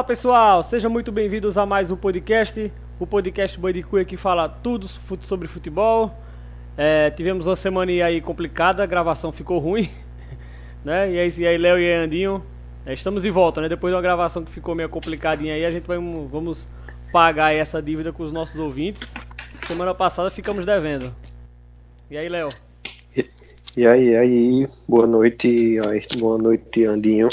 Fala pessoal, sejam muito bem-vindos a mais um podcast, o podcast Cuia que fala tudo sobre futebol. É, tivemos uma semana aí complicada, a gravação ficou ruim, né? E aí, e aí Léo e aí, Andinho, é, estamos de volta, né? Depois de uma gravação que ficou meio complicadinha aí, a gente vai, vamos pagar essa dívida com os nossos ouvintes. Semana passada ficamos devendo. E aí, Léo? E aí, aí, boa noite, boa noite, Andinho.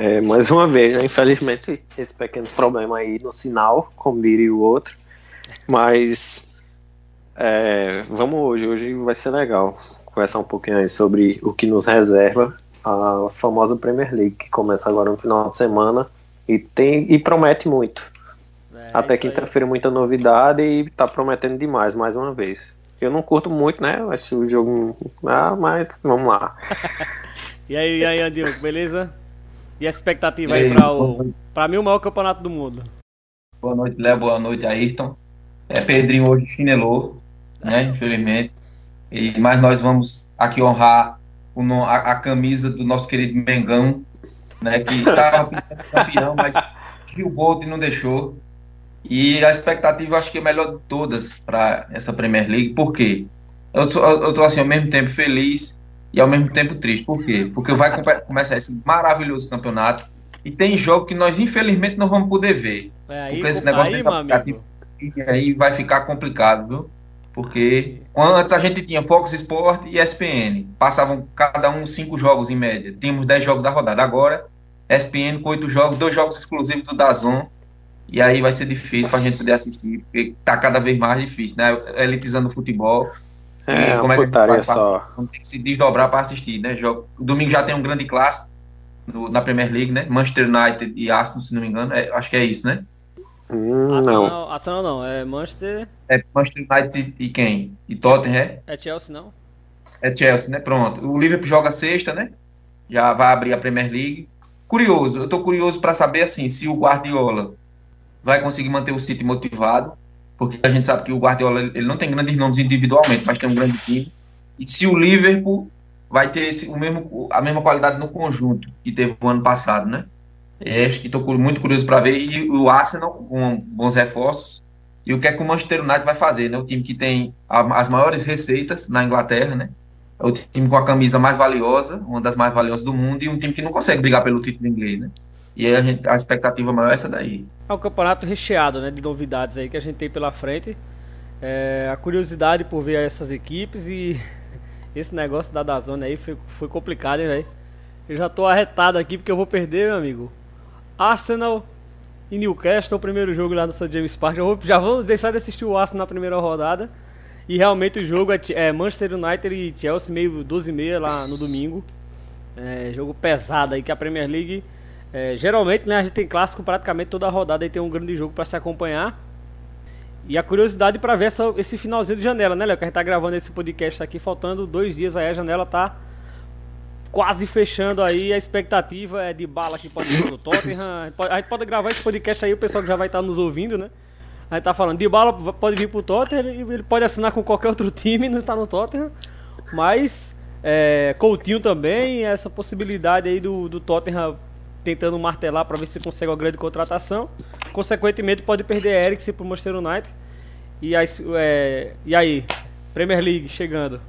É, mais uma vez, né? infelizmente, esse pequeno problema aí no sinal, como diria o outro. Mas é, vamos hoje, hoje vai ser legal conversar um pouquinho aí sobre o que nos reserva a famosa Premier League, que começa agora no final de semana e, tem, e promete muito. É, Até quinta-feira muita novidade e tá prometendo demais mais uma vez. Eu não curto muito, né? Acho o jogo. Ah, mas vamos lá. e aí, e aí, Andil, beleza? E a expectativa aí, aí para o. Para mim, o maior campeonato do mundo. Boa noite, Léo. Boa noite, Ayrton. É, Pedrinho hoje chinelou, né? Infelizmente. E, mas nós vamos aqui honrar o, a, a camisa do nosso querido Mengão, né? Que estava campeão, mas Gil Bolt não deixou. E a expectativa acho que é melhor de todas para essa Premier League. Por quê? Eu tô, eu tô assim ao mesmo tempo feliz e ao mesmo tempo triste. Por quê? Porque vai começar esse maravilhoso campeonato e tem jogo que nós infelizmente não vamos poder ver. É aí, porque esse negócio aí, desse aí vai ficar complicado, viu? Porque antes a gente tinha Fox Sport e ESPN. Passavam cada um cinco jogos em média. Tínhamos dez jogos da rodada. Agora, ESPN com oito jogos, dois jogos exclusivos do Dazon e aí vai ser difícil para a gente poder assistir, porque tá cada vez mais difícil, né? Elitizando o futebol. É, como é que faz só. Tem que se desdobrar para assistir, né? Jogo, domingo já tem um grande clássico no, na Premier League, né? Manchester United e Arsenal, se não me engano. É, acho que é isso, né? Hum, Arsenal, não. Arsenal não, é Manchester. É Manchester United e quem? E Tottenham, é? É Chelsea, não? É Chelsea, né? Pronto. O Liverpool joga sexta, né? Já vai abrir a Premier League. Curioso, eu tô curioso para saber assim, se o Guardiola vai conseguir manter o City motivado, porque a gente sabe que o Guardiola ele não tem grandes nomes individualmente, mas tem um grande time. E se o Liverpool vai ter esse, o mesmo, a mesma qualidade no conjunto que teve o ano passado, né? É, estou muito curioso para ver. E o Arsenal com bons reforços. E o que é que o Manchester United vai fazer, né? O time que tem a, as maiores receitas na Inglaterra, né? É o time com a camisa mais valiosa, uma das mais valiosas do mundo, e um time que não consegue brigar pelo título inglês, né? E a, gente, a expectativa maior é essa daí. É um campeonato recheado né, de novidades aí que a gente tem pela frente. É, a curiosidade por ver essas equipes e esse negócio da Dazone aí foi, foi complicado, hein, velho? Eu já tô arretado aqui porque eu vou perder, meu amigo. Arsenal e Newcastle, o primeiro jogo lá no St. James Park. Eu vou, já vou deixar de assistir o Arsenal na primeira rodada. E realmente o jogo é, é Manchester United e Chelsea, meio 12 e meia lá no domingo. É, jogo pesado aí que a Premier League é, geralmente, né, a gente tem clássico praticamente toda a rodada e tem um grande jogo para se acompanhar. E a curiosidade para ver essa, esse finalzinho de janela, né, Léo? Que a gente tá gravando esse podcast aqui, faltando dois dias aí, a janela tá quase fechando aí. A expectativa é de bala que pode ir pro Tottenham. A gente, pode, a gente pode gravar esse podcast aí, o pessoal que já vai estar tá nos ouvindo, né? A gente tá falando, de bala pode vir pro Tottenham, ele pode assinar com qualquer outro time, não tá no Tottenham. Mas é, Coutinho também, essa possibilidade aí do, do Tottenham tentando martelar para ver se consegue uma grande contratação. Consequentemente, pode perder Eriksen para o Manchester United. E aí, é, e aí, Premier League chegando.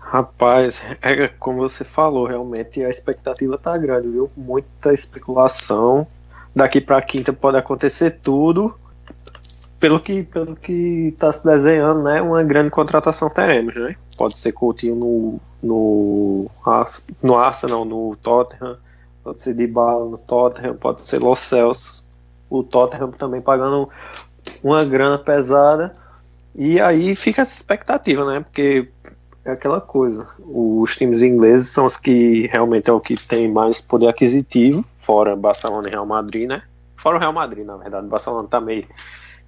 Rapaz, é como você falou, realmente a expectativa tá grande, viu? Muita especulação. Daqui para quinta pode acontecer tudo. Pelo que, pelo que tá se desenhando, né? Uma grande contratação teremos, né? Pode ser Coutinho no, no, no Arsenal, no Tottenham pode ser Dybala no Tottenham, pode ser Los Celso, o Tottenham também pagando uma grana pesada. E aí fica essa expectativa, né? Porque é aquela coisa. Os times ingleses são os que realmente é o que tem mais poder aquisitivo, fora Barcelona e Real Madrid, né? Fora o Real Madrid, na verdade. O Barcelona tá meio,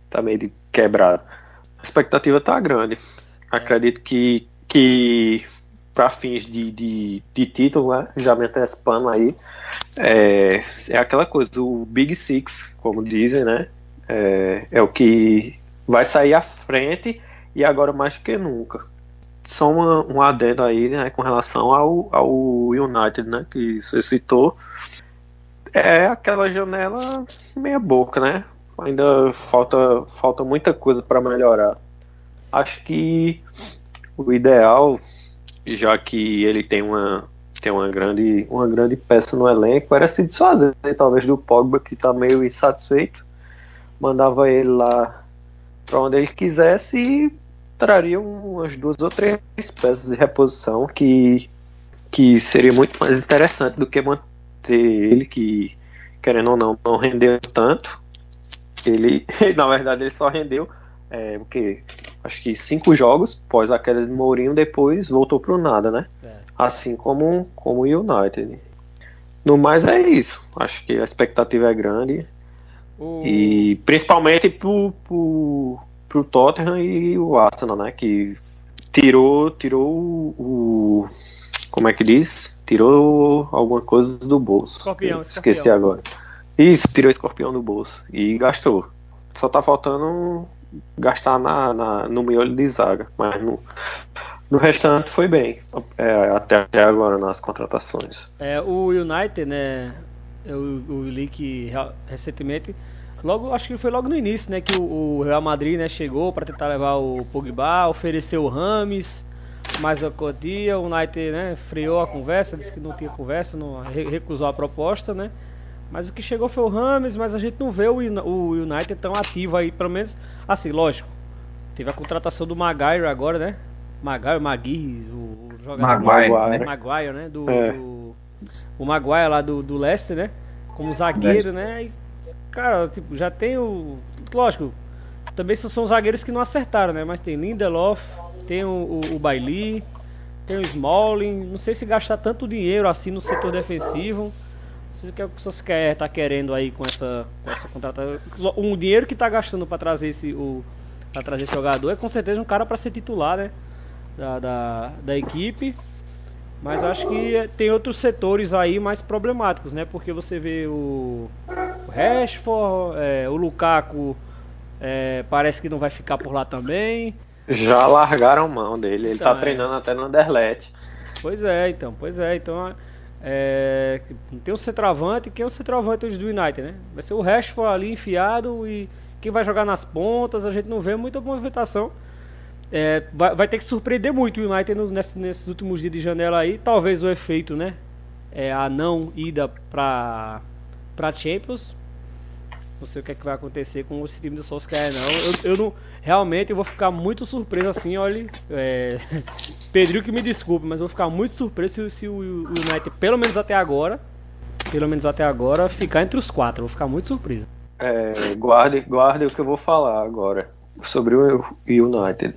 tá meio quebrado. A expectativa tá grande. Acredito que, que para fins de, de, de, título, né? já me antecipando aí, é, é aquela coisa, o Big Six, como dizem, né? É, é o que vai sair à frente e agora mais do que nunca. Só uma, um adendo aí, né, com relação ao, ao United, né, que você citou. É aquela janela meia boca, né? Ainda falta, falta muita coisa para melhorar. Acho que o ideal, já que ele tem uma, tem uma grande, uma grande peça no elenco, era se desfazer talvez do Pogba que está meio insatisfeito. Mandava ele lá para onde ele quisesse e traria umas duas ou três peças de reposição que, que seria muito mais interessante do que manter ele, que querendo ou não, não rendeu tanto. Ele, na verdade, ele só rendeu é, o que? Acho que cinco jogos após a queda de Mourinho, depois voltou pro nada, né? É. Assim como, como o United. No mais é isso. Acho que a expectativa é grande. E principalmente pro, pro, pro Tottenham e o Arsenal, né? Que tirou, tirou o. Como é que diz? Tirou alguma coisa do bolso. Escorpião, escorpião. Esqueci agora. Isso, tirou o escorpião do bolso e gastou. Só tá faltando gastar na, na no miolo de zaga, mas no, no restante foi bem, é, até, agora nas contratações. É, o United, né? Eu, o li que recentemente Logo, acho que foi logo no início, né, que o, o Real Madrid, né, chegou para tentar levar o Pogba, ofereceu o Rames, mas a quantia, o United, né, freou a conversa, disse que não tinha conversa, não recusou a proposta, né? Mas o que chegou foi o Rames, mas a gente não vê o, o United tão ativo aí, pelo menos, assim, lógico. Teve a contratação do Maguire agora, né? Maguire, Magui, o, o jogador Maguire, né? Maguire, né? Do, é. do, o Maguire lá do, do Leicester, né? Como zagueiro, né? E cara, tipo, já tem o. Lógico, também são zagueiros que não acertaram, né? Mas tem Lindelof, tem o, o, o Bailey, tem o Smalling. Não sei se gastar tanto dinheiro assim no setor defensivo. Sei o que você quer, tá querendo aí com essa, com essa contratação. Um dinheiro que tá gastando para trazer esse. O, pra trazer esse jogador é com certeza um cara para ser titular, né? Da, da, da equipe. Mas acho que tem outros setores aí mais problemáticos, né? Porque você vê o, o Rashford, é, o Lukaku é, parece que não vai ficar por lá também. Já largaram mão dele, ele tá então, tá treinando até no Anderlecht. Pois é, então, pois é, então é, tem o centroavante, quem é o centroavante hoje do United, né? Vai ser o Rashford ali enfiado e quem vai jogar nas pontas, a gente não vê muita movimentação é, vai, vai, ter que surpreender muito o United nesses, nesses, últimos dias de janela aí. Talvez o efeito, né? É a não ida para para Champions. Não sei o que, é que vai acontecer com esse time do Solskjaer, não. Eu, eu não. Realmente eu vou ficar muito surpreso assim, olha. É, Pedro que me desculpe, mas eu vou ficar muito surpreso se, se o United, pelo menos até agora, pelo menos até agora, ficar entre os quatro. Eu vou ficar muito surpreso. É, guarde, guarde o que eu vou falar agora sobre o United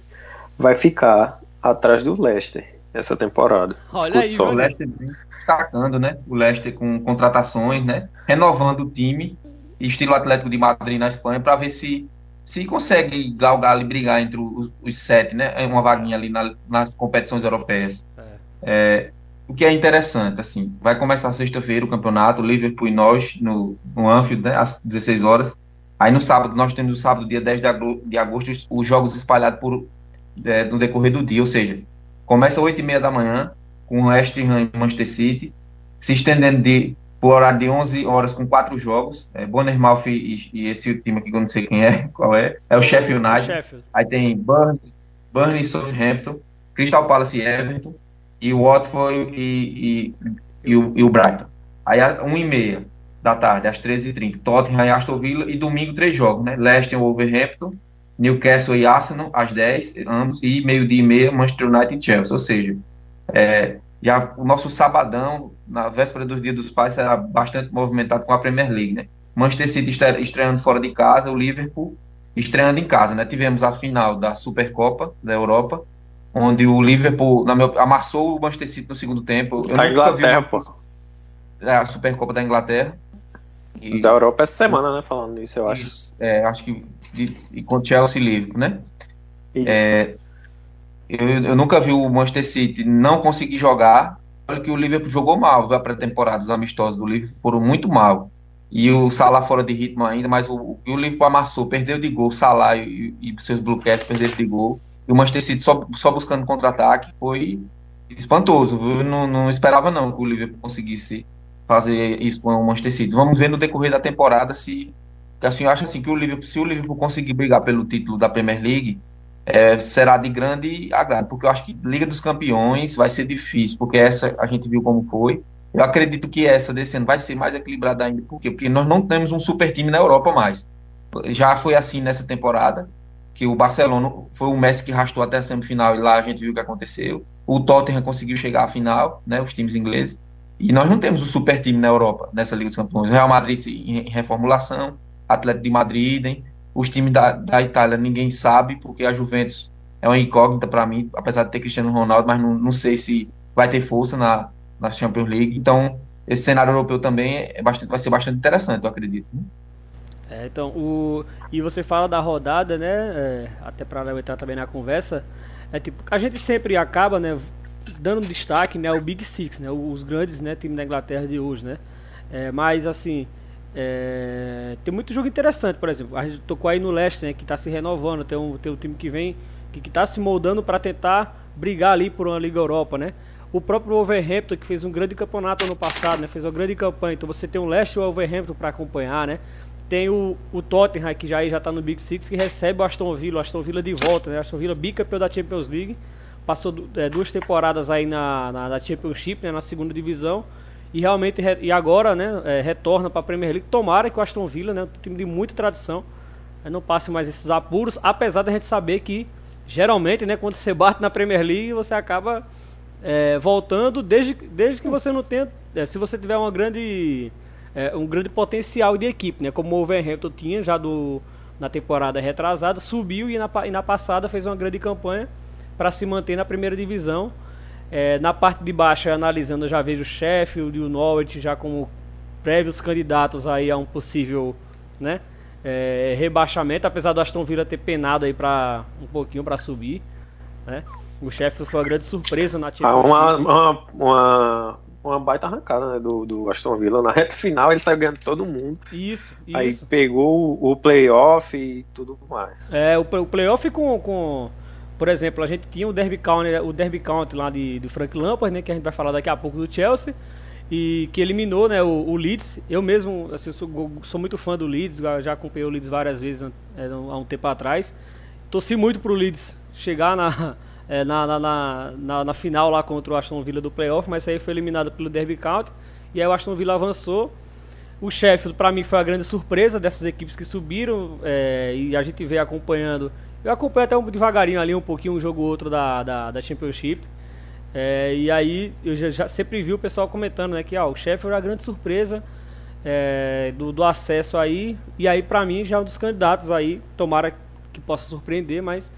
vai ficar atrás do Leicester essa temporada. Olha aí, só. O Leicester destacando, né? O Leicester com contratações, né? Renovando o time, estilo Atlético de Madrid na Espanha, para ver se se consegue galgar e brigar entre os, os, sete, né? É uma vaguinha ali na, nas competições europeias. É. É, o que é interessante, assim, vai começar sexta-feira o campeonato, Liverpool e nós no, no Anfield, né? Às 16 horas. Aí no sábado, nós temos o sábado, dia 10 de agosto, os jogos espalhados por é, no decorrer do dia, ou seja, começa às 8 e meia da manhã com o West Ham e Manchester City, se estendendo de, por horário de 11 horas com quatro jogos, é, Bournemouth e, e, esse time aqui que eu não sei quem é, qual é, é o Sheffield United, Sheffield. aí tem Burnley, Burnley e Southampton, Crystal Palace e Everton, e o Watford e, e, e, o, e o Brighton. Aí às 1 e meia da tarde, às 13h30, Tottenham e Aston Villa, e domingo três jogos, né? Leicester e Wolverhampton, Newcastle e Arsenal às 10, ambos, e meio-dia e meia, Manchester United e Chelsea. Ou seja, é, já o nosso sabadão, na véspera do Dia dos Pais, será bastante movimentado com a Premier League, né? Manchester City estreando fora de casa, o Liverpool estreando em casa, né? Tivemos a final da Supercopa da Europa, onde o Liverpool meu, amassou o Manchester City no segundo tempo. Eu da Inglaterra, vi... pô. É, a Supercopa da Inglaterra. E... Da Europa essa semana, né? Falando isso, eu acho. Isso, é, acho que de, de contra Chelsea Liverpool, né? É, eu, eu, nunca vi o Manchester City não conseguir jogar. Olha que o Liverpool jogou mal, a pré-temporada, os amistosos do Liverpool foram muito mal. E o Salah fora de ritmo ainda, mas o, o, Liverpool amassou, perdeu de gol, o Salah e, e seus Cats perderam de gol. E o Manchester City só, só buscando contra-ataque foi espantoso. Eu não, não esperava não que o Liverpool conseguisse fazer isso com o Manchester City. Vamos ver no decorrer da temporada se assim, eu acho assim que o Liverpool, se o Liverpool conseguir brigar pelo título da Premier League, é, será de grande agrado, porque eu acho que Liga dos Campeões vai ser difícil, porque essa a gente viu como foi. Eu acredito que essa desse ano vai ser mais equilibrada ainda, por quê? Porque nós não temos um super time na Europa mais. Já foi assim nessa temporada, que o Barcelona foi o Messi que arrastou até a semifinal e lá a gente viu o que aconteceu. O Tottenham conseguiu chegar à final, né, os times ingleses. E nós não temos um super time na Europa, nessa Liga dos Campeões. O Real Madrid em reformulação, Atlético de Madrid, hein? Os times da, da Itália ninguém sabe, porque a Juventus é uma incógnita para mim, apesar de ter Cristiano Ronaldo, mas não, não sei se vai ter força na, na Champions League. Então, esse cenário europeu também é bastante, vai ser bastante interessante, eu acredito. Né? É, então, o, e você fala da rodada, né? É, até para entrar também na conversa, é tipo, a gente sempre acaba, né, dando destaque, né, ao Big Six, né, os grandes, né, times da Inglaterra de hoje, né? É, mas assim, é, tem muito jogo interessante, por exemplo, a gente tocou aí no Leicester, né, que está se renovando, tem um, tem um time que vem, que está se moldando para tentar brigar ali por uma Liga Europa, né? O próprio Wolverhampton, que fez um grande campeonato ano passado, né, fez uma grande campanha, então você tem o Leicester e o Wolverhampton para acompanhar, né? Tem o, o Tottenham, que já está no Big Six, que recebe o Aston Villa, o Aston Villa de volta, né? O Aston Villa bicampeão da Champions League, passou é, duas temporadas aí na, na, na Championship, né, na segunda divisão, e realmente e agora né, é, retorna para a Premier League. Tomara que o Aston Villa, né, um time de muita tradição, é, não passe mais esses apuros, apesar da gente saber que geralmente, né, quando você bate na Premier League, você acaba é, voltando desde, desde que você não tenha, é, se você tiver uma grande um grande potencial de equipe, né, como o Wolverhampton tinha já do na temporada retrasada, subiu e na, e na passada fez uma grande campanha para se manter na primeira divisão é, na parte de baixo, analisando, eu já vejo o Sheffield e o Norwich já como prévios candidatos aí a um possível né, é, rebaixamento, apesar do Aston Villa ter penado aí para um pouquinho para subir. Né. O Sheffield foi uma grande surpresa na ah, uma, uma, uma, uma, baita arrancada né, do, do Aston Villa. Na reta final ele saiu ganhando todo mundo. Isso, isso. Aí pegou o playoff e tudo mais. É, o, o playoff com, com por exemplo, a gente tinha o Derby County, o Derby County lá de, do Frank Lampard, né, que a gente vai falar daqui a pouco do Chelsea, e que eliminou né, o, o Leeds. Eu mesmo assim, sou, sou, muito fã do Leeds, já acompanhei o Leeds várias vezes é, há um tempo atrás. Torci muito pro Leeds chegar na, é, na, na, na, na, final lá contra o Aston Villa do playoff, mas aí foi eliminado pelo Derby County, e aí o Aston Villa avançou. O Sheffield, para mim, foi a grande surpresa dessas equipes que subiram, é, e a gente veio acompanhando eu acompanho até um, devagarinho ali um pouquinho um jogo ou outro da, da, da Championship. É, e aí eu já, já, sempre vi o pessoal comentando né, que ó, o Sheffield é a grande surpresa é, do, do, acesso aí. E aí para mim já é um dos candidatos aí. Tomara que possa surpreender, mas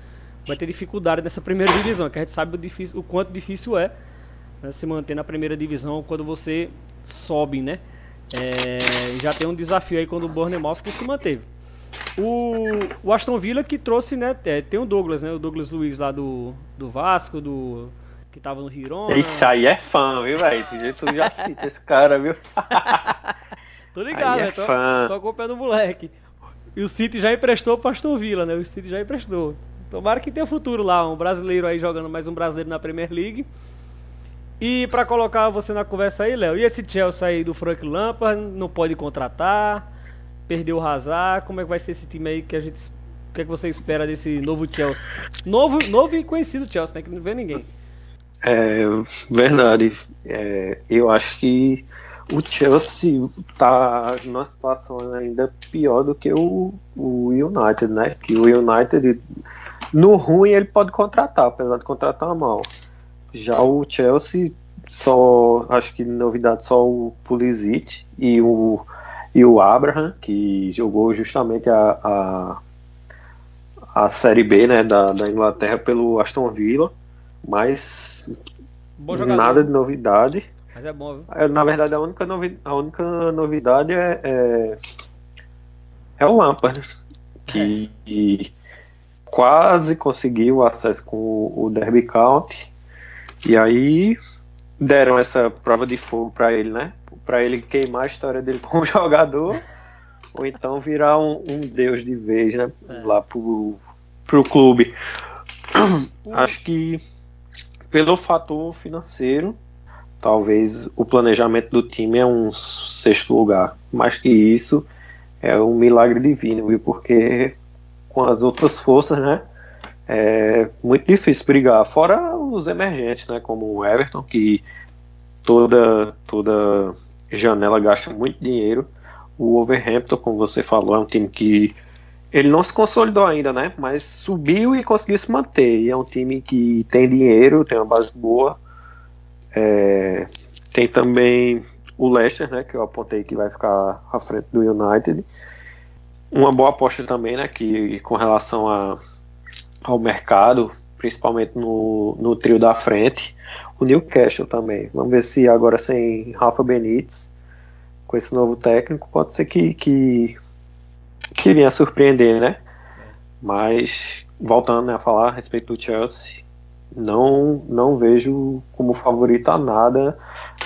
vai ter dificuldade nessa primeira divisão, que a gente sabe o, difícil, o quanto difícil é né, se manter na primeira divisão quando você sobe, né? É, já tem um desafio aí quando o Bournemouth que se manteve. O, o Aston Villa que trouxe, né? É, tem o Douglas, né? O Douglas Luiz lá do, do Vasco, do. Que tava no Girona. Isso aí é fã, viu, velho? Tu já cita esse cara, viu? tô ligado, é né? Tô, fã. tô acompanhando o moleque. E o City já emprestou pro Aston Villa, né? O City já emprestou. Tomara que tenha futuro lá, um brasileiro aí jogando mais um brasileiro na Premier League. E para colocar você na conversa aí, Léo, e esse Chelsea aí do Frank Lampard não pode contratar? Perdeu o Hazard. Como é que vai ser esse time aí que a gente. O que, é que você espera desse novo Chelsea? Novo, novo e conhecido Chelsea, né? Que não vê ninguém. É verdade. É, eu acho que o Chelsea tá numa situação ainda pior do que o, o United, né? Que o United, no ruim, ele pode contratar, apesar de contratar mal. Já o Chelsea, só acho que novidade só o Pulisic e o e o Abraham, que jogou justamente a, a, a Série B né, da, da Inglaterra pelo Aston Villa, mas nada de novidade. Mas é bom, viu? É, na verdade, a única, novi a única novidade é, é, é o Lampard, que é. quase conseguiu acesso com o, o Derby County, e aí deram essa prova de fogo para ele, né? para ele queimar a história dele como jogador, ou então virar um, um deus de vez, né? É. Lá pro, pro clube. Acho que pelo fator financeiro, talvez o planejamento do time é um sexto lugar. Mais que isso, é um milagre divino, viu? Porque com as outras forças, né? É muito difícil brigar. Fora os emergentes, né? Como o Everton, que toda, toda janela gasta muito dinheiro. O Overhampton, como você falou, é um time que ele não se consolidou ainda, né? Mas subiu e conseguiu se manter. E é um time que tem dinheiro, tem uma base boa. É, tem também o Leicester, né? Que eu apontei que vai ficar à frente do United. Uma boa aposta também, né? Que com relação a, ao mercado, principalmente no, no trio da frente, o Newcastle também. Vamos ver se agora sem Rafa Benítez, com esse novo técnico, pode ser que, que que vinha surpreender, né? Mas voltando né, a falar a respeito do Chelsea, não não vejo como favorito a nada,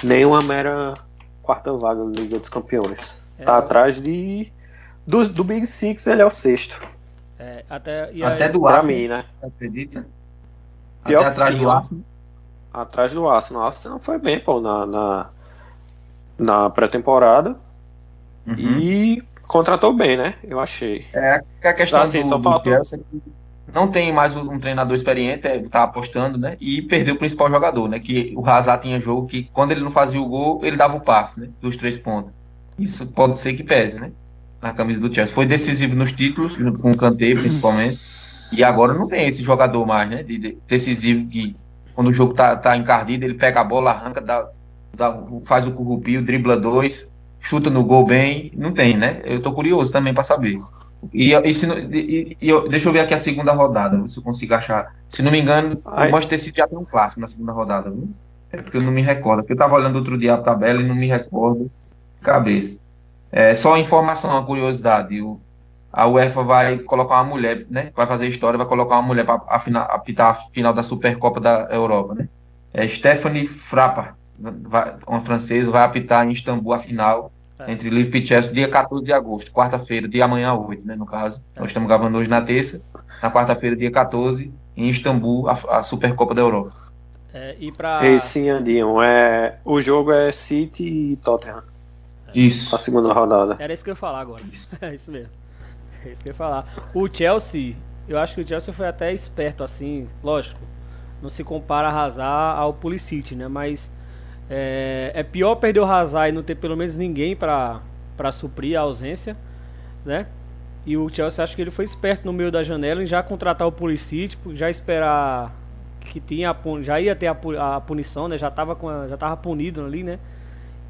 nem uma mera quarta vaga na Liga dos Campeões. É, tá atrás de do, do Big Six, ele é o sexto. É, até até do pra mim, né? Acredita? Pior até atrás do Arsenal. Atrás do Arsenal. O Arsenal foi bem, pô, na, na, na pré-temporada. Uhum. E contratou bem, né? Eu achei. É, a questão assim, do, só faltou... Chelsea é não tem mais um treinador experiente, é, tá apostando, né? E perdeu o principal jogador, né? Que o Hazard tinha jogo que quando ele não fazia o gol, ele dava o passe, né? Dos três pontos. Isso pode ser que pese, né? Na camisa do Chelsea. Foi decisivo nos títulos, com o Kanté principalmente. E agora não tem esse jogador mais, né? De, de, decisivo que quando o jogo tá, tá encardido, ele pega a bola, arranca, dá, dá, faz o currupio, dribla dois, chuta no gol bem, não tem, né? Eu tô curioso também para saber. E, e, se, e, e, deixa eu ver aqui a segunda rodada, se eu consigo achar. Se não me engano, Ai. o Manchester City já tem um clássico na segunda rodada, viu? É porque eu não me recordo. Porque eu tava olhando outro dia a tabela e não me recordo cabeça. É, só informação, uma curiosidade. O, a UEFA vai colocar uma mulher, né? Vai fazer história, vai colocar uma mulher para apitar a final da Supercopa da Europa, né? É Stephanie Frappart vai, uma francesa, vai apitar em Istambul a final é. entre Liverpool e Chelsea, dia 14 de agosto, quarta-feira, dia amanhã 8, né, no caso. É. Nós estamos gravando hoje na terça, na quarta-feira, dia 14, em Istambul, a, a Supercopa da Europa. É, e pra... Esse Andinho, é, o jogo é City e Tottenham. Isso. A segunda rodada. Era isso que eu ia falar agora. Isso. é isso mesmo. É isso que eu ia falar. O Chelsea, eu acho que o Chelsea foi até esperto assim, lógico. Não se compara a arrasar ao Pulisic, né? Mas é, é pior perder o Hazard e não ter pelo menos ninguém para suprir a ausência, né? E o Chelsea acho que ele foi esperto no meio da janela em já contratar o Pulisic, já esperar que tinha já ia ter a, a punição, né? Já estava já tava punido ali, né?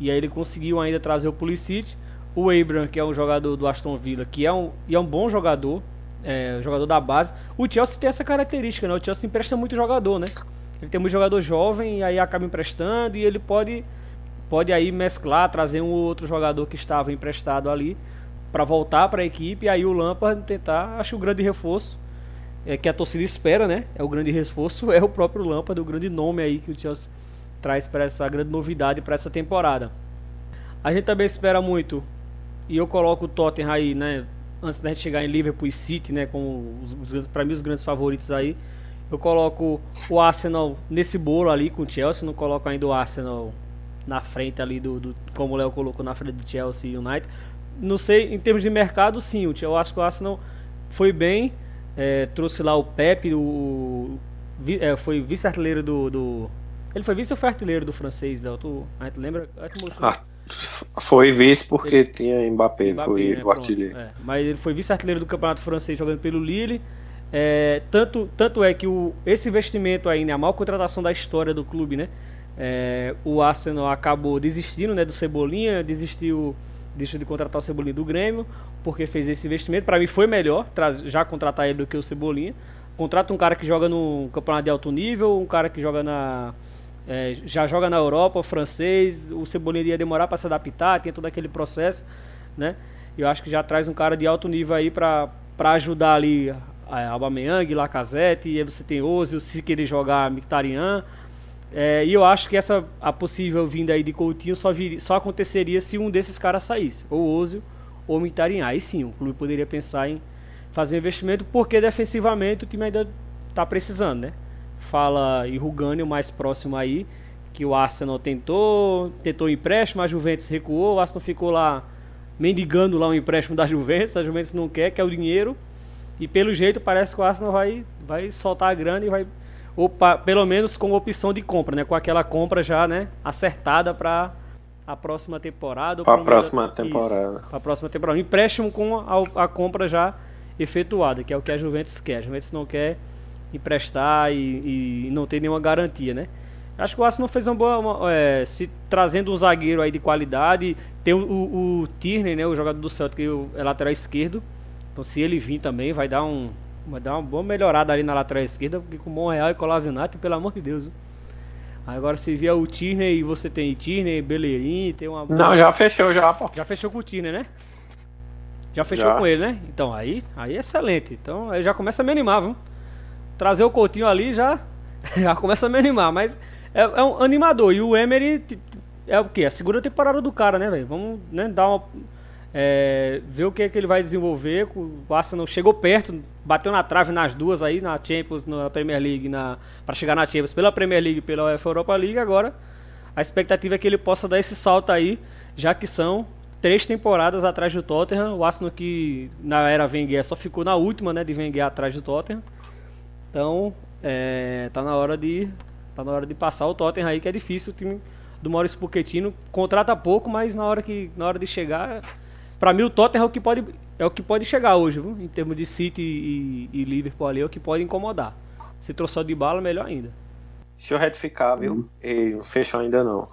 E aí ele conseguiu ainda trazer o Pulisic, o Abraham, que é um jogador do Aston Villa, que é um, é um bom jogador, é, jogador da base. O Chelsea tem essa característica, né? O Chelsea empresta muito jogador, né? Ele tem muito jogador jovem e aí acaba emprestando e ele pode pode aí mesclar, trazer um outro jogador que estava emprestado ali para voltar para a equipe e aí o Lampard tentar, acho que o grande reforço é que a torcida espera, né? É o grande reforço é o próprio Lampard, o grande nome aí que o Chelsea traz para essa grande novidade para essa temporada. A gente também espera muito e eu coloco o Tottenham aí, né? Antes da gente chegar em Liverpool e City, né? Com os, os para mim os grandes favoritos aí. Eu coloco o Arsenal nesse bolo ali com o Chelsea, não coloco ainda o Arsenal na frente ali do, do como o Léo colocou na frente do Chelsea e United. Não sei, em termos de mercado, sim, eu acho que o Arsenal foi bem, é, trouxe lá o Pepe, o, é, foi vice-artilheiro do, do, Ele foi vice ou foi artilheiro do francês, Léo? Tu, a gente lembra? Ah, foi vice porque ele, tinha Mbappé, Mbappé foi né, o artilheiro. É, mas ele foi vice-artilheiro do campeonato francês jogando pelo Lille. É, tanto, tanto é que o, esse investimento aí, né, a maior contratação da história do clube, né? É, o Arsenal acabou desistindo né, do Cebolinha, desistiu, desistiu de contratar o Cebolinha do Grêmio, porque fez esse investimento. Para mim foi melhor já contratar ele do que o Cebolinha. Contrata um cara que joga no campeonato de alto nível, um cara que joga na. É, já joga na Europa, francês, o Cebolinha ia demorar para se adaptar, tem todo aquele processo, né? Eu acho que já traz um cara de alto nível aí para ajudar ali é, Aubameyang, Lacazette, e aí você tem Ozil, se querer jogar Mkhitaryan. É, e eu acho que essa a possível vinda aí de Coutinho só, vir, só aconteceria se um desses caras saísse, ou Ozil ou Mkhitaryan. Aí sim, o clube poderia pensar em fazer um investimento, porque defensivamente o time ainda está precisando, né? Fala e Rugani o mais próximo aí, que o Arsenal tentou, tentou empréstimo, a Juventus recuou, o Arsenal ficou lá mendigando lá um empréstimo da Juventus, a Juventus não quer, quer o dinheiro. E pelo jeito parece que o Arsenal vai, vai soltar a grana e vai ou pa, pelo menos com opção de compra, né, com aquela compra já, né, acertada para a próxima temporada. Para a próxima temporada. Para a próxima temporada. Um empréstimo com a, a, compra já efetuada, que é o que a Juventus quer. A Juventus não quer emprestar e, e não ter nenhuma garantia, né? Acho que o Arsenal fez uma boa. Uma, é, se trazendo um zagueiro aí de qualidade. Tem o, o, o Tierney, né? O jogador do Celtic, que é lateral esquerdo. Então se ele vir também, vai dar um. Vai dar uma boa melhorada ali na lateral esquerda, porque com o Monreal e Colasinati, pelo amor de Deus. Agora se vier o Tierney e você tem Tierney, Bellerin, tem uma. Não, já fechou já, pô. Já fechou com o Tierney, né? Já fechou já. com ele, né? Então aí, aí é excelente. Então aí já começa a me animar, viu? Trazer o Coutinho ali já já começa a me animar, mas é, é um animador. E o Emery é o que? A segunda temporada do cara, né, velho? Vamos né, dar uma. É, ver o que, é que ele vai desenvolver. O Arsenal chegou perto, bateu na trave nas duas aí, na Champions, na Premier League, na, para chegar na Champions pela Premier League e pela Europa League. Agora a expectativa é que ele possa dar esse salto aí, já que são três temporadas atrás do Tottenham. O Arsenal que na era Wenger só ficou na última, né, de Wenger atrás do Tottenham. Então, é, tá na hora de Tá na hora de passar o Tottenham aí, que é difícil. O time do Maurício Pochettino contrata pouco, mas na hora, que, na hora de chegar. Pra mim, o Tottenham é o que pode, é o que pode chegar hoje, viu? Em termos de City e, e Liverpool ali, é o que pode incomodar. Se trouxer de bala, melhor ainda. Deixa eu retificar, viu? E não fechou ainda não.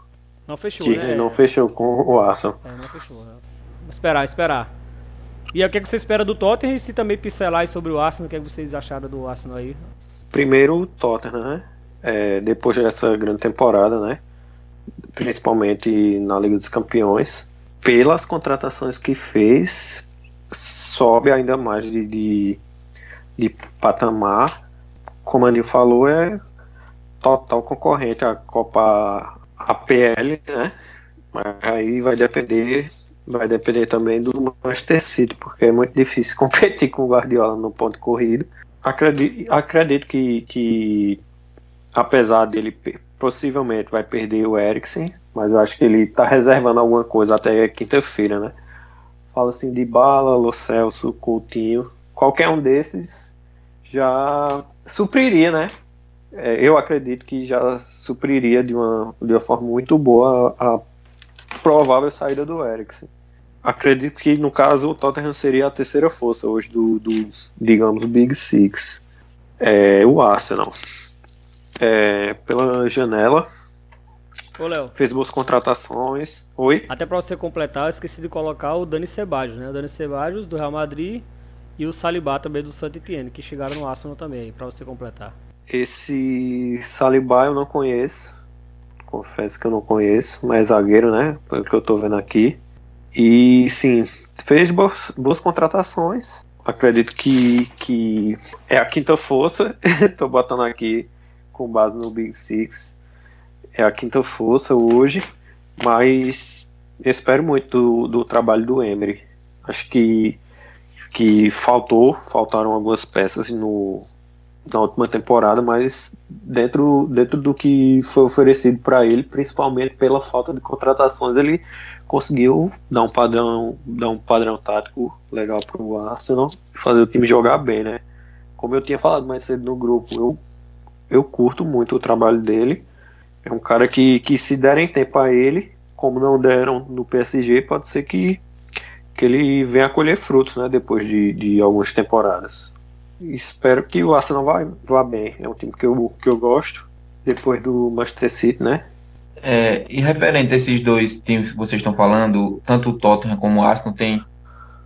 Não fechou, que né? Não fechou com o Arsenal. É, não fechou. Né? Esperar, esperar. E o que, é que você espera do Tottenham e se também pincelar sobre o Arsenal, o que, é que vocês acharam do Arsenal aí? Primeiro o Tottenham, né? é, depois dessa grande temporada, né? Principalmente na Liga dos Campeões, pelas contratações que fez, sobe ainda mais de, de, de patamar. Como a Anil falou, é total concorrente à Copa APL, né? Mas aí vai depender, vai depender também do Manchester City, porque é muito difícil competir com o Guardiola no ponto corrido. Acredito, acredito que, que apesar dele possivelmente vai perder o Eriksen, mas eu acho que ele está reservando alguma coisa até quinta-feira, né? Fala assim de Bala, Lo Celso, Coutinho, qualquer um desses já supriria, né? É, eu acredito que já supriria de uma, de uma forma muito boa a, a provável saída do Eriksen. Acredito que no caso o Tottenham seria a terceira força hoje do, do digamos, Big Six. É, o Arsenal é, pela janela. Ô, Léo. Fez boas contratações. Oi? Até para você completar, eu esqueci de colocar o Dani Ceballos, né? O Dani Ceballos do Real Madrid e o Salibá também do Saint Etienne, que chegaram no Arsenal também, para você completar. Esse Salibá eu não conheço. Confesso que eu não conheço, mas é zagueiro, né? Pelo que eu tô vendo aqui. E sim, fez boas, boas contratações. Acredito que, que é a quinta força. tô botando aqui com base no Big Six. É a quinta força hoje, mas espero muito do, do trabalho do Emery. Acho que, que faltou, faltaram algumas peças no, na última temporada, mas dentro, dentro do que foi oferecido para ele, principalmente pela falta de contratações, ele conseguiu dar um padrão, dar um padrão tático legal para o Arsenal, fazer o time jogar bem, né? Como eu tinha falado mais cedo no grupo, eu eu curto muito o trabalho dele. É um cara que, que se derem tempo a ele, como não deram no PSG, pode ser que, que ele venha a colher frutos né, depois de, de algumas temporadas. Espero que o Arsenal vá, vá bem. É um time que eu, que eu gosto. Depois do Manchester City, né? É, e referente a esses dois times que vocês estão falando, tanto o Tottenham como o Arsenal tem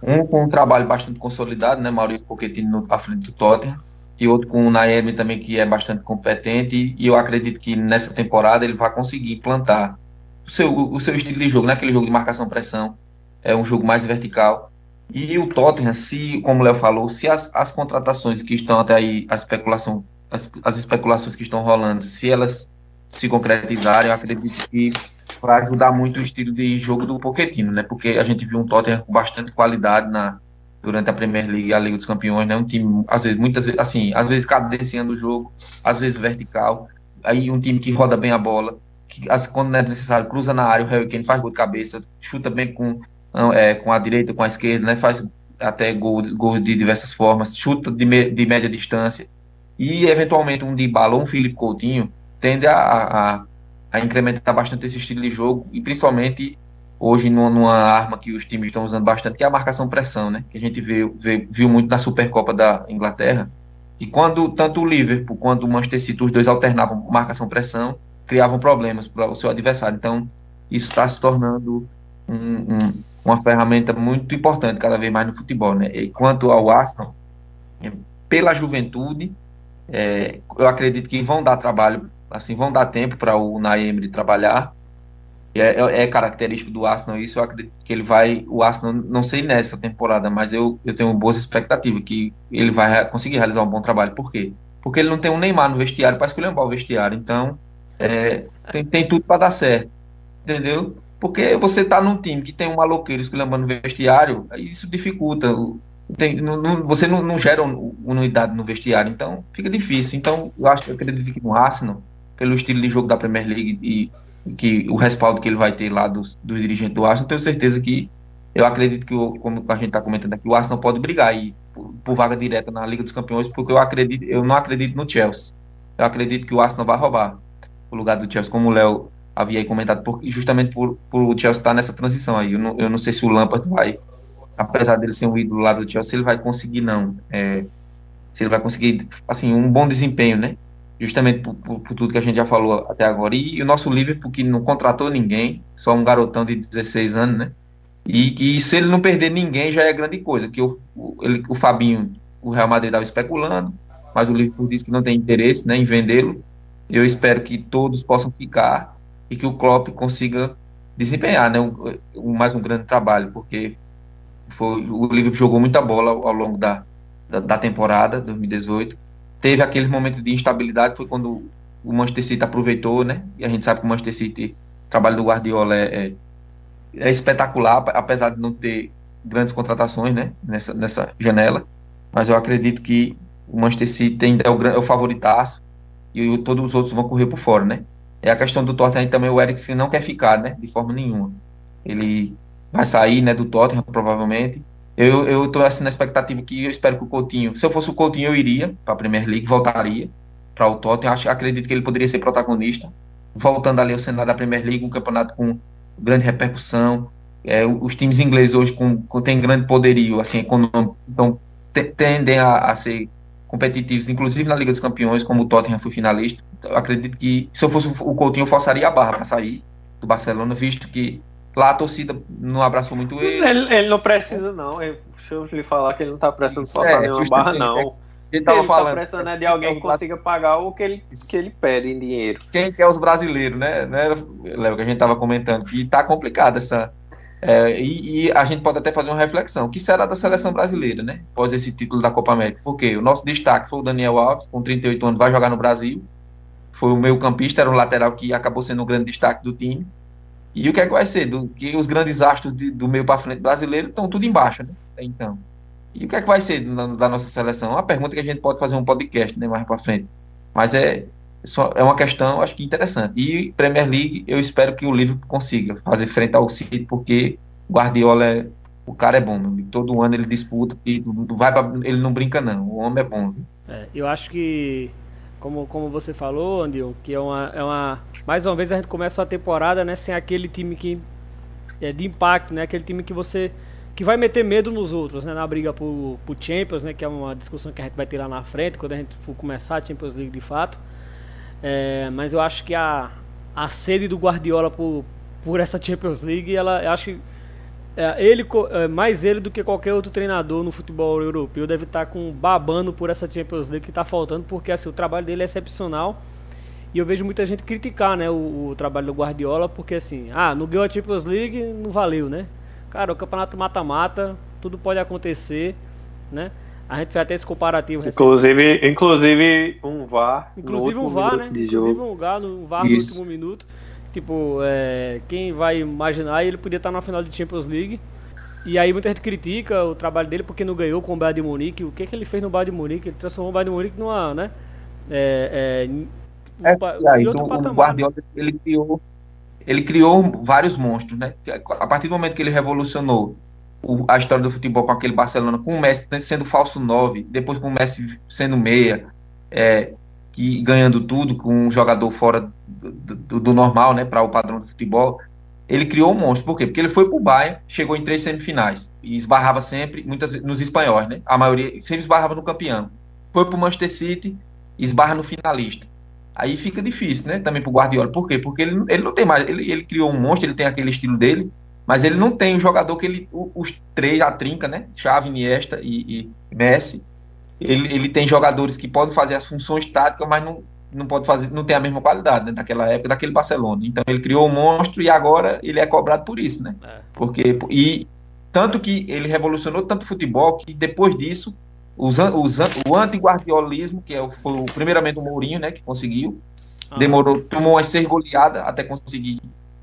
um com um trabalho bastante consolidado, né? Maurício Pochettino à frente do Tottenham e outro com o Naemi também, que é bastante competente, e eu acredito que nessa temporada ele vai conseguir implantar o seu, o seu estilo de jogo, naquele né? jogo de marcação-pressão, é um jogo mais vertical. E o Tottenham, se, como o Léo falou, se as, as contratações que estão até aí, a especulação, as, as especulações que estão rolando, se elas se concretizarem, eu acredito que vai ajudar muito o estilo de jogo do Pochettino, né? Porque a gente viu um Tottenham com bastante qualidade na, durante a Premier League e a Liga dos Campeões, né? Um time, às vezes, muitas vezes, assim, às vezes cadenciando o jogo, às vezes vertical. Aí um time que roda bem a bola, que quando é necessário, cruza na área, o Harry Kane faz gol de cabeça, chuta bem com, é, com a direita, com a esquerda, né? Faz até gol, gol de diversas formas, chuta de, me, de média distância. E eventualmente um de balão, um Felipe Coutinho, tende a, a, a, incrementar bastante esse estilo de jogo, e principalmente hoje numa, numa, arma que os times estão usando bastante, que é a marcação-pressão, né? Que a gente viu, viu, viu muito na Supercopa da Inglaterra. E quando tanto o Liverpool quanto o Manchester City, os dois alternavam marcação-pressão, criavam problemas para o seu adversário. Então, isso está se tornando um, uma ferramenta muito importante cada vez mais no futebol. Né? E quanto ao Arsenal, é, pela juventude, é, eu acredito que vão dar trabalho, assim, vão dar tempo para o Naemri trabalhar. É, é, é, característico do Arsenal isso. Eu acredito que ele vai, o Arsenal, não sei nessa temporada, mas eu, eu tenho boas expectativas que ele vai conseguir realizar um bom trabalho. Por quê? Porque ele não tem um Neymar no vestiário para escolher um vestiário. Então, é, tem, tem tudo para dar certo. Entendeu? Porque você tá num time que tem um maloqueiro esculhambando no vestiário, isso dificulta. Tem, não, não, você não, não gera unidade no vestiário, então fica difícil. Então, eu acho eu acredito que no Arsenal, pelo estilo de jogo da Premier League e que o respaldo que ele vai ter lá dos, dos dirigentes do Arsenal, tenho certeza que eu acredito que, como a gente está comentando aqui, o Arsenal pode brigar aí por, por, vaga direta na Liga dos Campeões, porque eu acredito, eu não acredito no Chelsea. Eu acredito que o Arsenal vai roubar o lugar do Chelsea, como o Léo havia comentado, por, justamente por, por o Chelsea estar nessa transição aí. Eu não, eu não sei se o Lampard vai, apesar dele ser um ídolo lá do Chelsea, ele vai conseguir não. É, se ele vai conseguir, assim, um bom desempenho, né? Justamente por, por, por, tudo que a gente já falou até agora. E, e o nosso Liverpool, que não contratou ninguém, só um garotão de 16 anos, né? E que se ele não perder ninguém já é grande coisa. Que o, o, ele, o Fabinho, o Real Madrid estava especulando, mas o Liverpool disse que não tem interesse né, em vendê-lo. Eu espero que todos possam ficar e que o Klopp consiga desempenhar né, um, um, mais um grande trabalho, porque foi, o Liverpool jogou muita bola ao, longo da, da, da, temporada 2018. Teve aquele momento de instabilidade, foi quando o Manchester City aproveitou, né? E a gente sabe que o Manchester City, o trabalho do Guardiola é, é, é espetacular, apesar de não ter grandes contratações, né? Nessa, nessa janela. Mas eu acredito que o Manchester City é o, é o favoritaço e todos os outros vão correr por fora, né? É a questão do Tottenham também, o Eriksen não quer ficar, né? De forma nenhuma. Ele vai sair, né, do Tottenham, provavelmente. Eu, eu tô assim na expectativa que eu espero que o Coutinho, se eu fosse o Coutinho, eu iria para a Premier League, voltaria para o Tottenham. Acho, acredito que ele poderia ser protagonista, voltando ali ao cenário da Premier League, um campeonato com grande repercussão. É, os times ingleses hoje com, com, têm grande poderio assim, econômico, então tendem a, a ser competitivos, inclusive na Liga dos Campeões, como o Tottenham foi finalista. Eu acredito que se eu fosse o Coutinho, eu forçaria a barra para sair do Barcelona, visto que lá a torcida não abraçou muito ele. Ele, ele não precisa, não. deixa eu lhe falar que ele não está precisando forçar é, nenhuma barra, não. É, ele tava ele tá falando. Tá precisando é de alguém que consiga pagar o que ele, que ele pede em dinheiro. Quem quer os brasileiros, né? né Léo, que a gente tava comentando. E tá complicado essa, é, e, e, a gente pode até fazer uma reflexão. O que será da seleção brasileira, né? Após esse título da Copa América? Porque o nosso destaque foi o Daniel Alves, com 38 anos, vai jogar no Brasil. Foi o meio campista, era um lateral que acabou sendo o grande destaque do time. E o que é que vai ser? Do, que os grandes astros de, do meio para frente brasileiro estão tudo embaixo, né? Então. E o que é que vai ser da, da nossa seleção? É uma pergunta que a gente pode fazer um podcast né, mais para frente. Mas é, só, é uma questão, acho que interessante. E Premier League, eu espero que o Liverpool consiga fazer frente ao City, porque Guardiola é, o cara é bom, meu todo ano ele disputa e vai pra, ele não brinca não, o homem é bom. É, eu acho que como, como você falou, Andil, que é uma, é uma mais uma vez a gente começa a temporada, né, sem aquele time que é de impacto, né, aquele time que você que vai meter medo nos outros, né, na briga por, por Champions, né, que é uma discussão que a gente vai ter lá na frente quando a gente for começar a Champions League de fato. É, mas eu acho que a, a sede do Guardiola por, por essa Champions League, ela, eu acho que é, ele, é, mais ele do que qualquer outro treinador no futebol europeu deve estar tá com babando por essa Champions League que está faltando, porque assim, o trabalho dele é excepcional. E eu vejo muita gente criticar né, o, o, trabalho do Guardiola, porque assim, ah, não ganhou a Champions League, não valeu, né? Cara, o campeonato mata-mata, tudo pode acontecer, né? A gente fez até esse comparativo. Inclusive, inclusive um VAR. Inclusive um VAR, né? Inclusive um VAR, um VAR no último minuto. Tipo, é, quem vai imaginar ele podia estar na final de Champions League. E aí muita gente critica o trabalho dele porque não ganhou com o Bayern de Munique. O que, que ele fez no Bayern de Munique? Ele transformou o Bayern de Munique numa, né? É, é, é, aí, então, o Guardiola ele criou, ele criou vários monstros, né? A partir do momento que ele revolucionou o, a história do futebol com aquele Barcelona, com o Messi sendo falso 9, depois com o Messi sendo meia, é, que ganhando tudo, com um jogador fora do, do, do normal, né, para o padrão do futebol, ele criou um monstro. Por quê? Porque ele foi para o Bayern, chegou em três semifinais e esbarrava sempre, muitas nos espanhóis, né? A maioria sempre esbarrava no campeão. Foi para o Manchester City, esbarra no finalista. Aí fica difícil, né? Também para o Guardiola. Por quê? Porque ele, ele não tem mais. Ele, ele criou um monstro, ele tem aquele estilo dele, mas ele não tem um jogador que ele. Os três, a trinca, né? Xavi, Iniesta e, e Messi. Ele, ele tem jogadores que podem fazer as funções táticas, mas não, não pode fazer, não tem a mesma qualidade né, daquela época, daquele Barcelona. Então ele criou um monstro e agora ele é cobrado por isso, né? É. Porque e tanto que ele revolucionou tanto o futebol que depois disso os, os, o anti-guardiolismo, que é o, foi o, primeiramente o Mourinho, né, que conseguiu, ah. demorou, tomou uma ser goleada até conseguir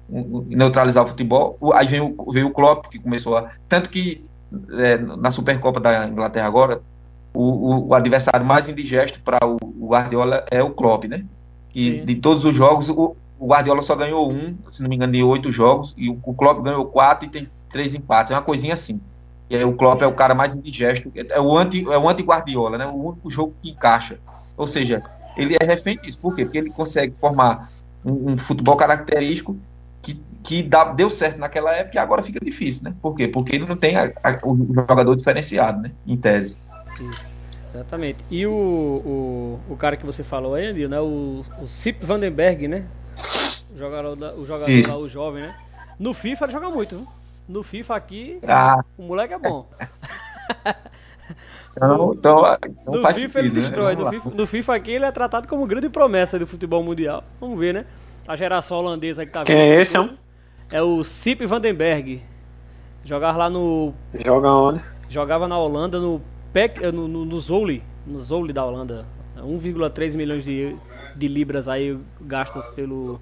neutralizar o futebol. Aí veio, veio o Klopp, que começou a. Tanto que é, na Supercopa da Inglaterra agora, o, o, adversário mais indigesto para o, o, Guardiola é o Klopp, né? E Sim. de todos os jogos, o, o, Guardiola só ganhou um, se não me engano, de oito jogos, e o, o Klopp ganhou quatro e tem três empates. É uma coisinha assim. E aí o Klopp é o cara mais indigesto, é o anti, é o anti-Guardiola, né? O único jogo que encaixa. Ou seja, ele é refém disso. Por quê? Porque ele consegue formar um, um futebol característico que, que dá, deu certo naquela época e agora fica difícil, né? Por quê? Porque ele não tem a, a, o jogador diferenciado, né? Em tese. exatamente. E o, o, o cara que você falou aí, né? O, o Cip Vandenberg, né? O jogador, o jogador lá, o jovem, né? No FIFA ele joga muito, viu? No FIFA aqui, ah. o moleque é bom. Então, então, então no FIFA sentido, ele destrói. Né? No, FIFA, no, FIFA, aqui ele é tratado como grande promessa do futebol mundial. Vamos ver, né? A geração holandesa que tá Quem é esse, é, é o Sip Vandenberg. Jogava lá no. Joga onde? Jogava na Holanda no PEC, no, no, no Zoli. No Zoli da Holanda. 1,3 milhões de, de libras aí gastas pelo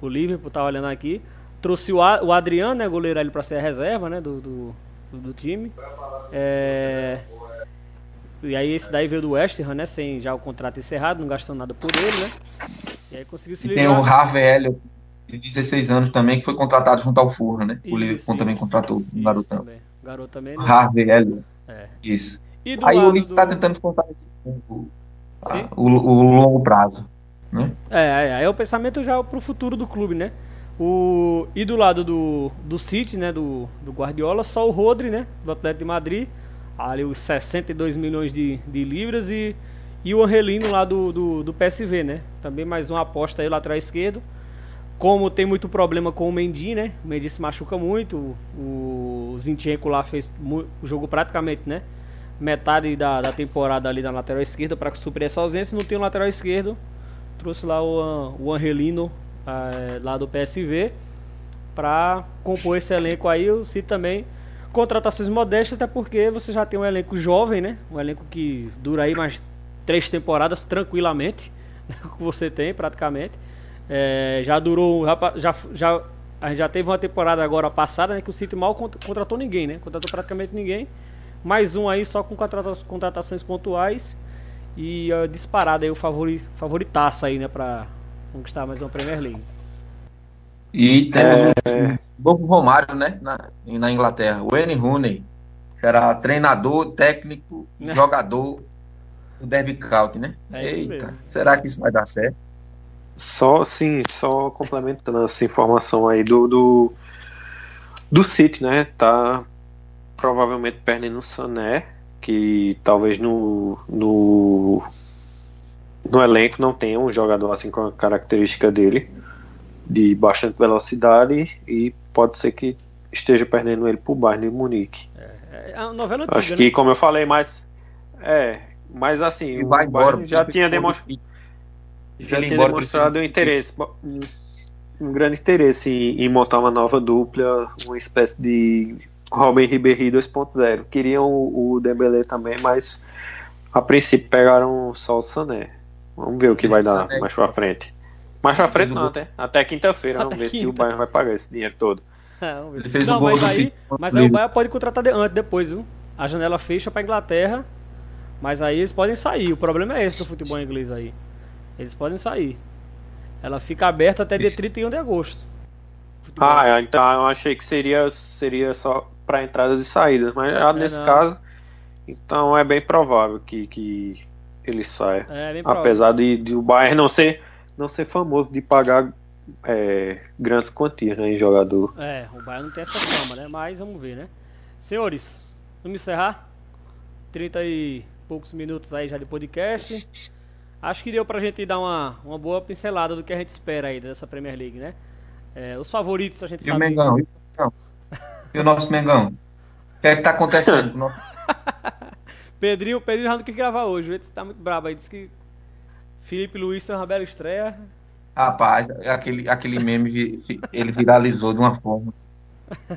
o Liverpool, tá olhando aqui. Trouxe o, o Adriano, né, goleiro ali para ser a reserva, né, do, do, do time. É... E aí esse daí veio do West Ham, né, sem já o contrato encerrado, não gastando nada por ele, né. E aí conseguiu se livrar. Tem o Ravel, de 16 anos também, que foi contratado junto ao Furra, né. Isso, o Liverpool também contratou o garotão. Também. Garoto também. Né? Ravel. É. Isso. aí o Liverpool do... tá tentando fortalecer o, o, o longo prazo. Né? É, é, é o pensamento já pro futuro do clube, né? O, e do lado do, do City, né, do, do Guardiola, só o Rodri, né, do Atlético de Madrid, ali os 62 milhões de, de libras e, e o Angelino lá do, do, do PSV, né, também mais uma aposta aí lateral esquerdo. Como tem muito problema com o Mendy, né, o Mendy se machuca muito, o, o Zinchenko lá fez o jogo praticamente, né, metade da, da temporada ali na lateral esquerda para suprir essa ausência, não tem um lateral esquerdo, trouxe lá o, o Angelino é, lá do PSV para compor esse elenco aí. Eu cito também contratações modestas, até porque você já tem um elenco jovem, né? Um elenco que dura aí mais três temporadas tranquilamente, que você tem praticamente. É, já durou, já, já, a gente já teve uma temporada agora passada, né? Que o City mal contratou ninguém, né? Contratou praticamente ninguém. Mais um aí só com contratações pontuais e uh, disparado aí o favori, favoritaço aí, né? Pra conquistar mais uma Premier League. E temos é... um novo Romário, né? Na, na Inglaterra. O Wayne Rooney será treinador, técnico, é. jogador do Derby County, né? É Eita, será que isso vai dar certo? Só, sim, só complementando essa informação aí do, do, do City, né? Tá provavelmente perdendo o Sané, que talvez no, no no elenco não tem um jogador assim com a característica dele, de bastante velocidade, e pode ser que esteja perdendo ele pro Bayern de Munique. É, é a novela antiga, Acho que, né? como eu falei, mais. É, mas assim, o Bayern já tinha demonstrado. Já tinha demonstrado um interesse, um, um grande interesse em, em, montar uma nova dupla, uma espécie de Robin Ribéry 2.0. Queriam o, o Dembélé também, mas a princípio pegaram só o Sané. Vamos ver o que vai dar mais pra frente. Mais pra frente não, até, até quinta-feira. Vamos ver quinta. se o Bayern vai pagar esse dinheiro todo. É, ele fez não, o gol mas, aí, mas aí o Bayern pode contratar de, antes, depois, viu? A janela fecha pra Inglaterra, mas aí eles podem sair. O problema é esse do futebol inglês aí. Eles podem sair. Ela fica aberta até dia 31 de agosto. Futebol. Ah, então eu achei que seria, seria só para entradas e saídas, mas é, nesse não. caso, então é bem provável que, que ele saia. É, Apesar de, de, o Bayern não ser, não ser famoso de pagar é, grandes quantias né, em jogador. É, o Bayern não tem essa fama, né? Mas vamos ver, né? Senhores, vamos encerrar? 30 e poucos minutos aí já de podcast. Acho que deu pra gente dar uma, uma boa pincelada do que a gente espera aí dessa Premier League, né? É, os favoritos a gente e sabe. O Mengão, e o nosso Mengão? O que é que tá acontecendo? Pedrinho, Pedrinho já não quis gravar hoje, ele tá muito brabo aí. Disse que Felipe Luiz foi uma bela estreia. Rapaz, aquele, aquele meme ele viralizou de uma forma.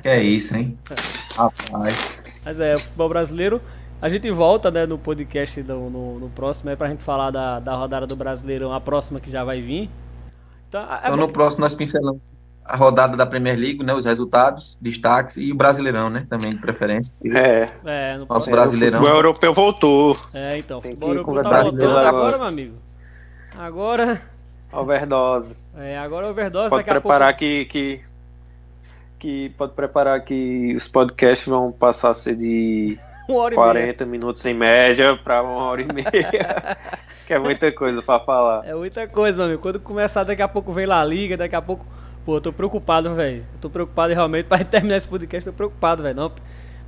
Que é isso, hein? Rapaz. Mas é, o futebol brasileiro. A gente volta né, no podcast do, no, no próximo é pra gente falar da, da rodada do Brasileirão, a próxima que já vai vir. Então, é então no próximo nós pincelamos a rodada da Premier League, né, os resultados, destaques e o Brasileirão, né, também de preferência. É. é no Nosso é, Brasileirão. O europeu voltou. É, então. Tem o europeu tá voltando agora, meu amigo. Agora Overdose. É, agora overdose. Pode preparar pouco... que, que que pode preparar que os podcasts vão passar a ser de 40 minutos em média para uma hora e meia. que é muita coisa para falar. É muita coisa, meu amigo. Quando começar, daqui a pouco vem lá a liga, daqui a pouco. Pô, eu tô preocupado, velho. Tô preocupado realmente para terminar esse podcast. Tô preocupado, velho. Não,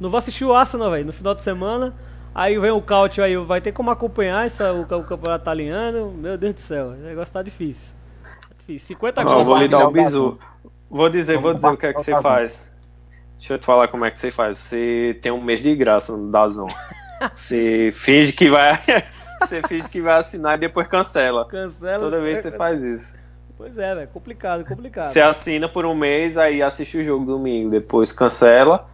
não vou assistir o Arsenal, velho. No final de semana. Aí vem o Cautio aí, vai ter como acompanhar essa, o, o campeonato italiano. Meu Deus do céu, o negócio tá difícil. Tá difícil. 50 gols. Vou lhe dar um bisu. Vou dizer, vou dizer o que é que você faz. Deixa eu te falar como é que você faz. Você tem um mês de graça no Dazon. Você finge que vai. você finge que vai assinar e depois cancela. Cancela. Toda vez você faz isso. Pois é, velho. Complicado, complicado. Você assina por um mês, aí assiste o jogo domingo, depois cancela.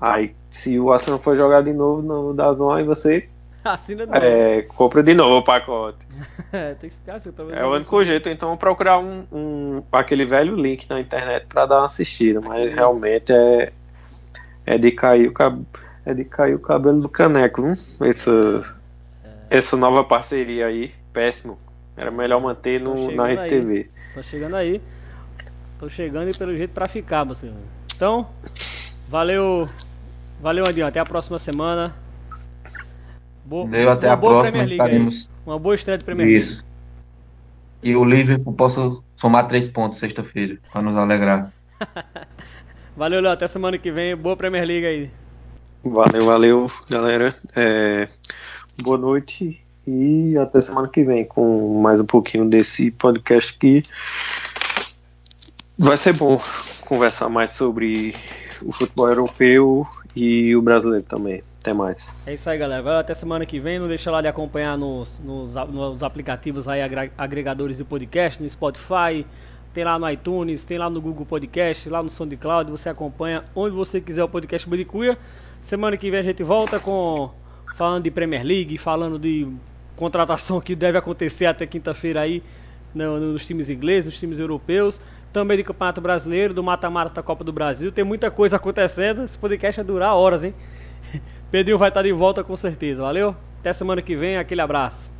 Aí, se o Arsenal for jogar de novo no Dazon, aí você Assina de é, compra de novo o pacote. é, tem que ficar assim, É o único jeito, então procurar um, um, aquele velho link na internet para dar uma assistida, mas realmente é é de cair o cab... é de cair o cabelo do caneco, viu? Essa é. essa nova parceria aí, péssimo. Era melhor manter no, na RTV. Tá chegando aí. Tô chegando e pelo jeito para ficar, você. Então, valeu. Valeu, Andinho. Até a próxima semana. Boa, Deu até a próxima, estaremos. Uma boa estreia de Premier League. Isso. E o Liverpool possa somar três pontos sexta-feira, para nos alegrar. valeu, Léo. Até semana que vem. Boa Premier League aí. Valeu, valeu, galera. É, boa noite e até semana que vem com mais um pouquinho desse podcast que vai ser bom conversar mais sobre o futebol europeu e o brasileiro também. Até mais. É isso aí, galera. Vai até semana que vem. Não deixa lá de acompanhar nos, nos, nos aplicativos aí, agregadores de podcast, no Spotify, tem lá no iTunes, tem lá no Google Podcast, lá no SoundCloud. Você acompanha onde você quiser o podcast Buricuia. Semana que vem a gente volta com falando de Premier League, falando de contratação que deve acontecer até quinta-feira aí no, nos times ingleses, nos times europeus também de Campeonato Brasileiro, do mata-mata da Copa do Brasil. Tem muita coisa acontecendo. Esse podcast vai durar horas, hein? Pedrinho vai estar de volta com certeza. Valeu? Até semana que vem. Aquele abraço.